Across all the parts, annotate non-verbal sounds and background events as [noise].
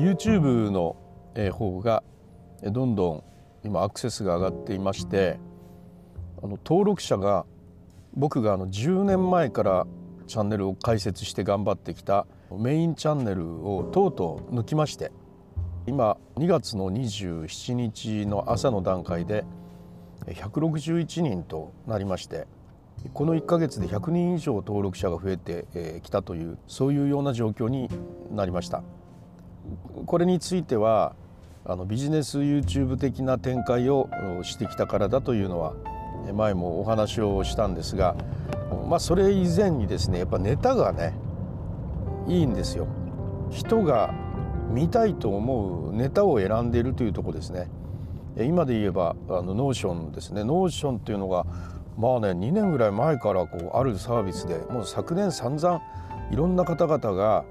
YouTube の方がどんどん今アクセスが上がっていましてあの登録者が僕があの10年前からチャンネルを開設して頑張ってきたメインチャンネルをとうとう抜きまして今2月の27日の朝の段階で161人となりましてこの1ヶ月で100人以上登録者が増えてきたというそういうような状況になりました。これについてはあのビジネス YouTube 的な展開をしてきたからだというのは前もお話をしたんですが、まあ、それ以前にですねやっぱネタがねいいんですよ。人が見たいと思うネタを選んでいるというとこですね。今で言えばあの Notion ですね Notion っていうのがまあね2年ぐらい前からこうあるサービスでもう昨年散々いろんな方々が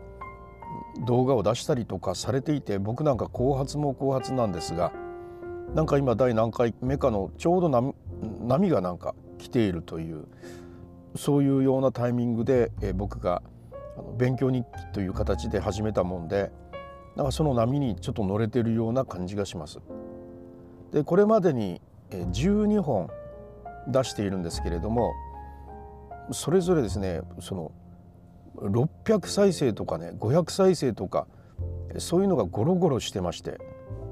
動画を出したりとかされていて僕なんか後発も後発なんですがなんか今第何回目かのちょうど波波がなんか来ているというそういうようなタイミングで、え僕が勉強日記という形で始めたもんでなんかその波にちょっと乗れてるような感じがします。でこれまでに12本出しているんですけれどもそれぞれですねその600再生とかね500再生とかそういうのがゴロゴロしてまして、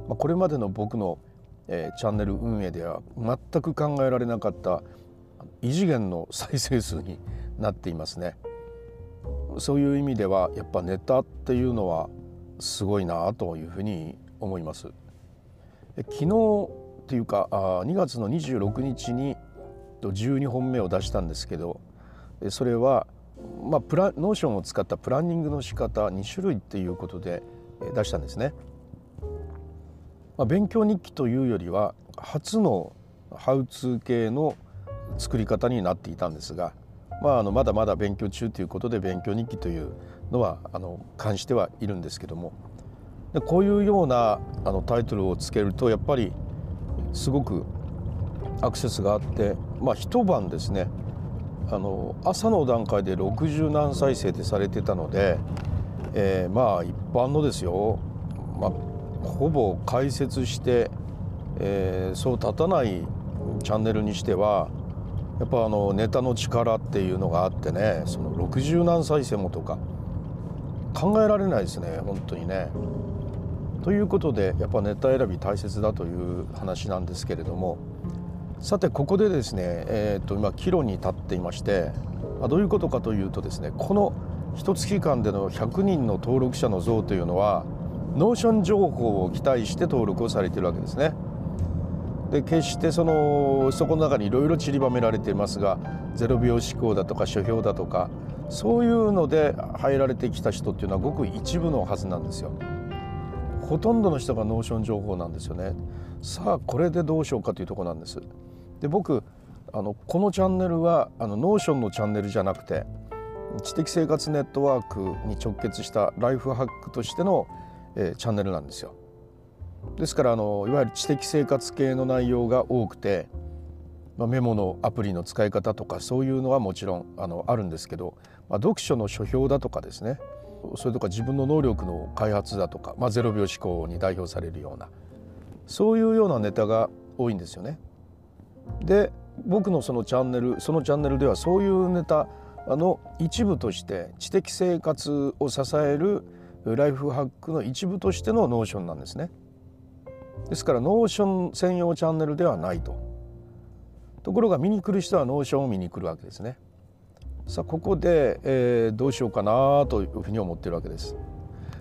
まあ、これまでの僕の、えー、チャンネル運営では全く考えられなかった異次元の再生数に [laughs] なっていますね。そういう意味ではやっぱネタっていうのはすごいなというふうに思います。昨日っていうかあ2月の26日に12本目を出したんですけどそれはまあ、プラノーションを使ったプランニングの仕方2種類っていうことで出したんですね。まあ、勉強日記というよりは初のハウツー系の作り方になっていたんですが、まあ、あのまだまだ勉強中ということで勉強日記というのはあの関してはいるんですけどもでこういうようなあのタイトルをつけるとやっぱりすごくアクセスがあって、まあ、一晩ですねあの朝の段階で60何再生ってされてたので、えー、まあ一般のですよ、まあ、ほぼ解説して、えー、そう立たないチャンネルにしてはやっぱあのネタの力っていうのがあってねその60何再生もとか考えられないですね本当にね。ということでやっぱネタ選び大切だという話なんですけれども。さてここでですね、えー、と今岐路に立っていましてどういうことかというとですねこの一月間での100人の登録者の増というのは Notion 情報を期待して登録をされているわけですね。で決してそのそこの中にいろいろ散りばめられていますが0秒思考だとか書評だとかそういうので入られてきた人っていうのはごく一部のはずなんですよ。ほとんどの人が Notion 情報なんですよね。さあこれでどうしようかというとこなんです。で僕あのこのチャンネルはあの Notion のチャンネルじゃなくて知的生活ネットワークに直結したライフハックとしての、えー、チャンネルなんですよ。ですからあのいわゆる知的生活系の内容が多くて、まあ、メモのアプリの使い方とかそういうのはもちろんあのあるんですけど、まあ、読書の書評だとかですねそれとか自分の能力の開発だとか、まあ、0秒思考に代表されるようなそういうようなネタが多いんですよね。で僕のそのチャンネルそのチャンネルではそういうネタの一部として知的生活を支えるライフハックの一部としての Notion なんですね。ですから Notion 専用チャンネルではないと。ところが見に来る人は Notion を見に来るわけですね。さあここで、えー、どうしようかなというふうに思ってるわけです。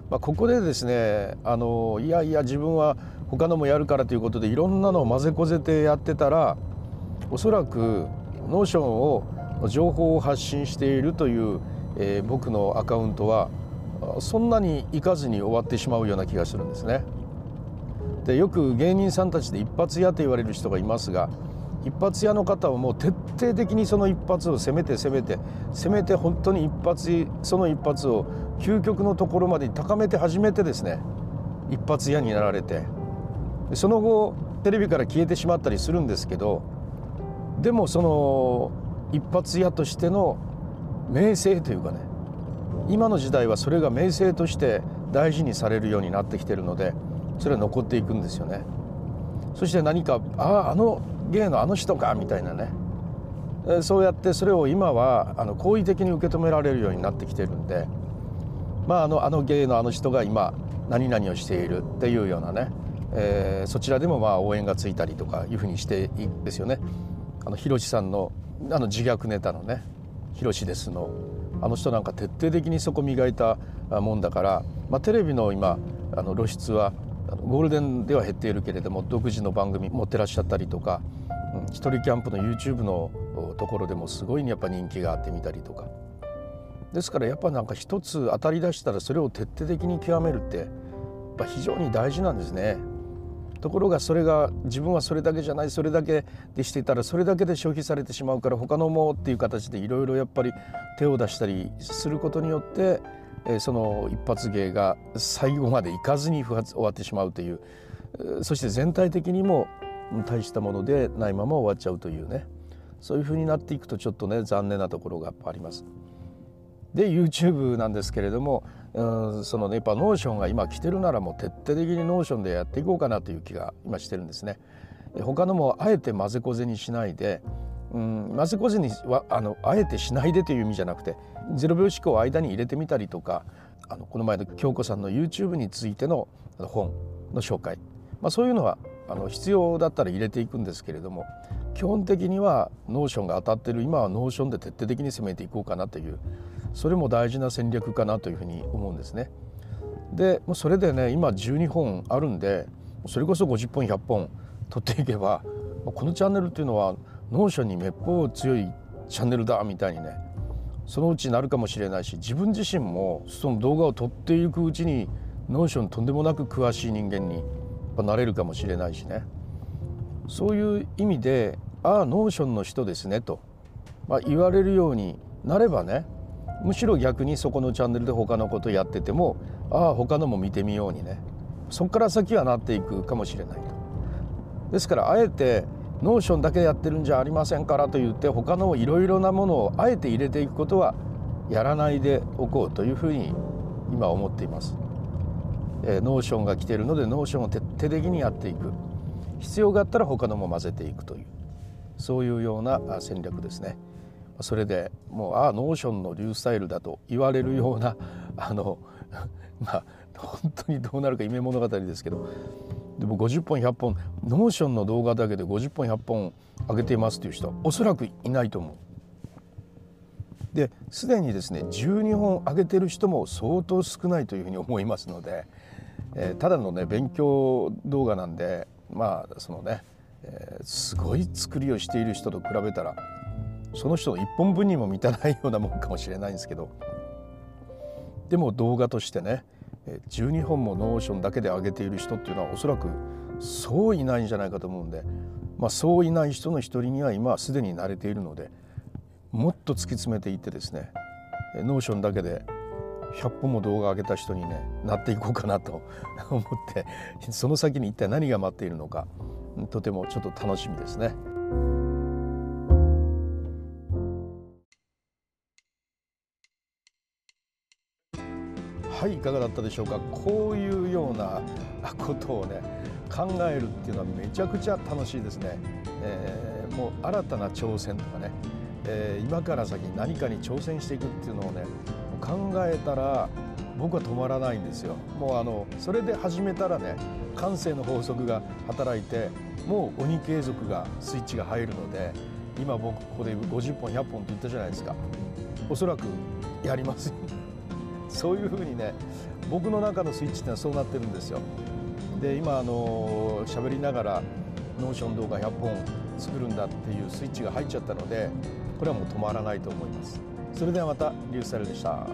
まあ、ここでですねあのいやいや自分は他のもやるからということでいろんなのを混ぜこぜてやってたらおそらく Notion を情報を発信しているという、えー、僕のアカウントはそんなにいかずに終わってしまうような気がするんですね。でよく芸人さんたちで一発屋と言われる人がいますが一発屋の方はもう徹底的にその一発を攻めて攻めて攻めて本当に一発その一発を究極のところまで高めて初めてですね一発屋になられてその後テレビから消えてしまったりするんですけどでもその一発屋としての名声というかね今の時代はそれが名声として大事にされるようになってきてるのでそれは残っていくんですよねそして何かあああの芸のあの人かみたいなねそうやってそれを今はあの好意的に受け止められるようになってきてるんでまああのあの芸のあの人が今何々をしているっていうようなね、えー、そちらでもまあ応援がついたりとかいうふうにしていいんですよね。あの広さんのあの自虐ネタのね「ひろしですの」あの人なんか徹底的にそこ磨いたもんだから、まあ、テレビの今あの露出はゴールデンでは減っているけれども独自の番組持ってらっしゃったりとか、うん、一人キャンプの YouTube のところでもすごいやっぱ人気があってみたりとかですからやっぱなんか一つ当たり出したらそれを徹底的に極めるってやっぱ非常に大事なんですね。ところがそれが自分はそれだけじゃないそれだけでしていたらそれだけで消費されてしまうから他のもっていう形でいろいろやっぱり手を出したりすることによってその一発芸が最後までいかずに不発終わってしまうというそして全体的にも大したものでないまま終わっちゃうというねそういうふうになっていくとちょっとね残念なところがやっぱあります。で YouTube なんですけれどもうんそのねやっぱ Notion が今来てるならもう徹底的に Notion でやっていこうかなという気が今してるんですね。他のもあえて混ぜこぜにしないでうん混ぜこぜにはあのあえてしないでという意味じゃなくて0秒思考を間に入れてみたりとかあのこの前の京子さんの YouTube についての本の紹介、まあ、そういうのはあの必要だったら入れていくんですけれども基本的には Notion が当たってる今は Notion で徹底的に攻めていこうかなというそれも大事な戦略かなというふうに思うんですね。でそれでね今12本あるんでそれこそ50本100本取っていけばこのチャンネルっていうのは Notionにめっぽう強いチャンネルだみたいにねそのうちなるかもしれないし自分自身もその動画を撮っていくうちに Notionとんでもなく詳しい人間になれるかもしれないしねそういう意味でああ Notionの人ですねと、まあ、言われるようになればねむしろ逆にそこのチャンネルで他のことやっててもああ他のも見てみようにねそこから先はなっていくかもしれないと。ですからあえて Notionだけやってるんじゃありませんからと言って他のいろいろなものをあえて入れていくことはやらないでおこうというふうに今思っています。えー、 Notionが来ているので Notionを徹底的にやっていく必要があったら他のも混ぜていくというそういうような戦略ですね。それでもうああ Notionのリュースタイルだと言われるような [laughs] あの [laughs] まあ本当にどうなるか夢物語ですけどでも50本100本 Notionの動画だけで50本100本上げていますという人はおそらくいないと思う。ですでにですね12本上げてる人も相当少ないというふうに思いますので、えー、ただのね勉強動画なんでまあそのね、えー、すごい作りをしている人と比べたらその人の1本分にも満たないようなもんかもしれないんですけどでも動画としてね12本も Notionだけで上げている人っていうのはおそらくそういないんじゃないかと思うんで、まあ、そういない人の一人には今すでになれているのでもっと突き詰めていってですねNotionだけで100本も動画上げた人にねなっていこうかなと [laughs] 思ってその先に一体何が待っているのかとてもちょっと楽しみですね。はいいかがだったでしょうか？こういうような [laughs] ことをね考えるっていうのはめちゃくちゃ楽しいですね、えー、もう新たな挑戦とかね、えー、今から先何かに挑戦していくっていうのをね考えたら僕は止まらないんですよ。もうあのそれで始めたらね感性の法則が働いてもう鬼継続がスイッチが入るので今僕ここで50本100本って言ったじゃないですか。おそらくやりますそういうふうにね僕の中のスイッチってのはそうなってるんですよ。で今あの喋りながらNotion動画100本作るんだっていうスイッチが入っちゃったのでこれはもう止まらないと思います。それではまたリュウサルでした。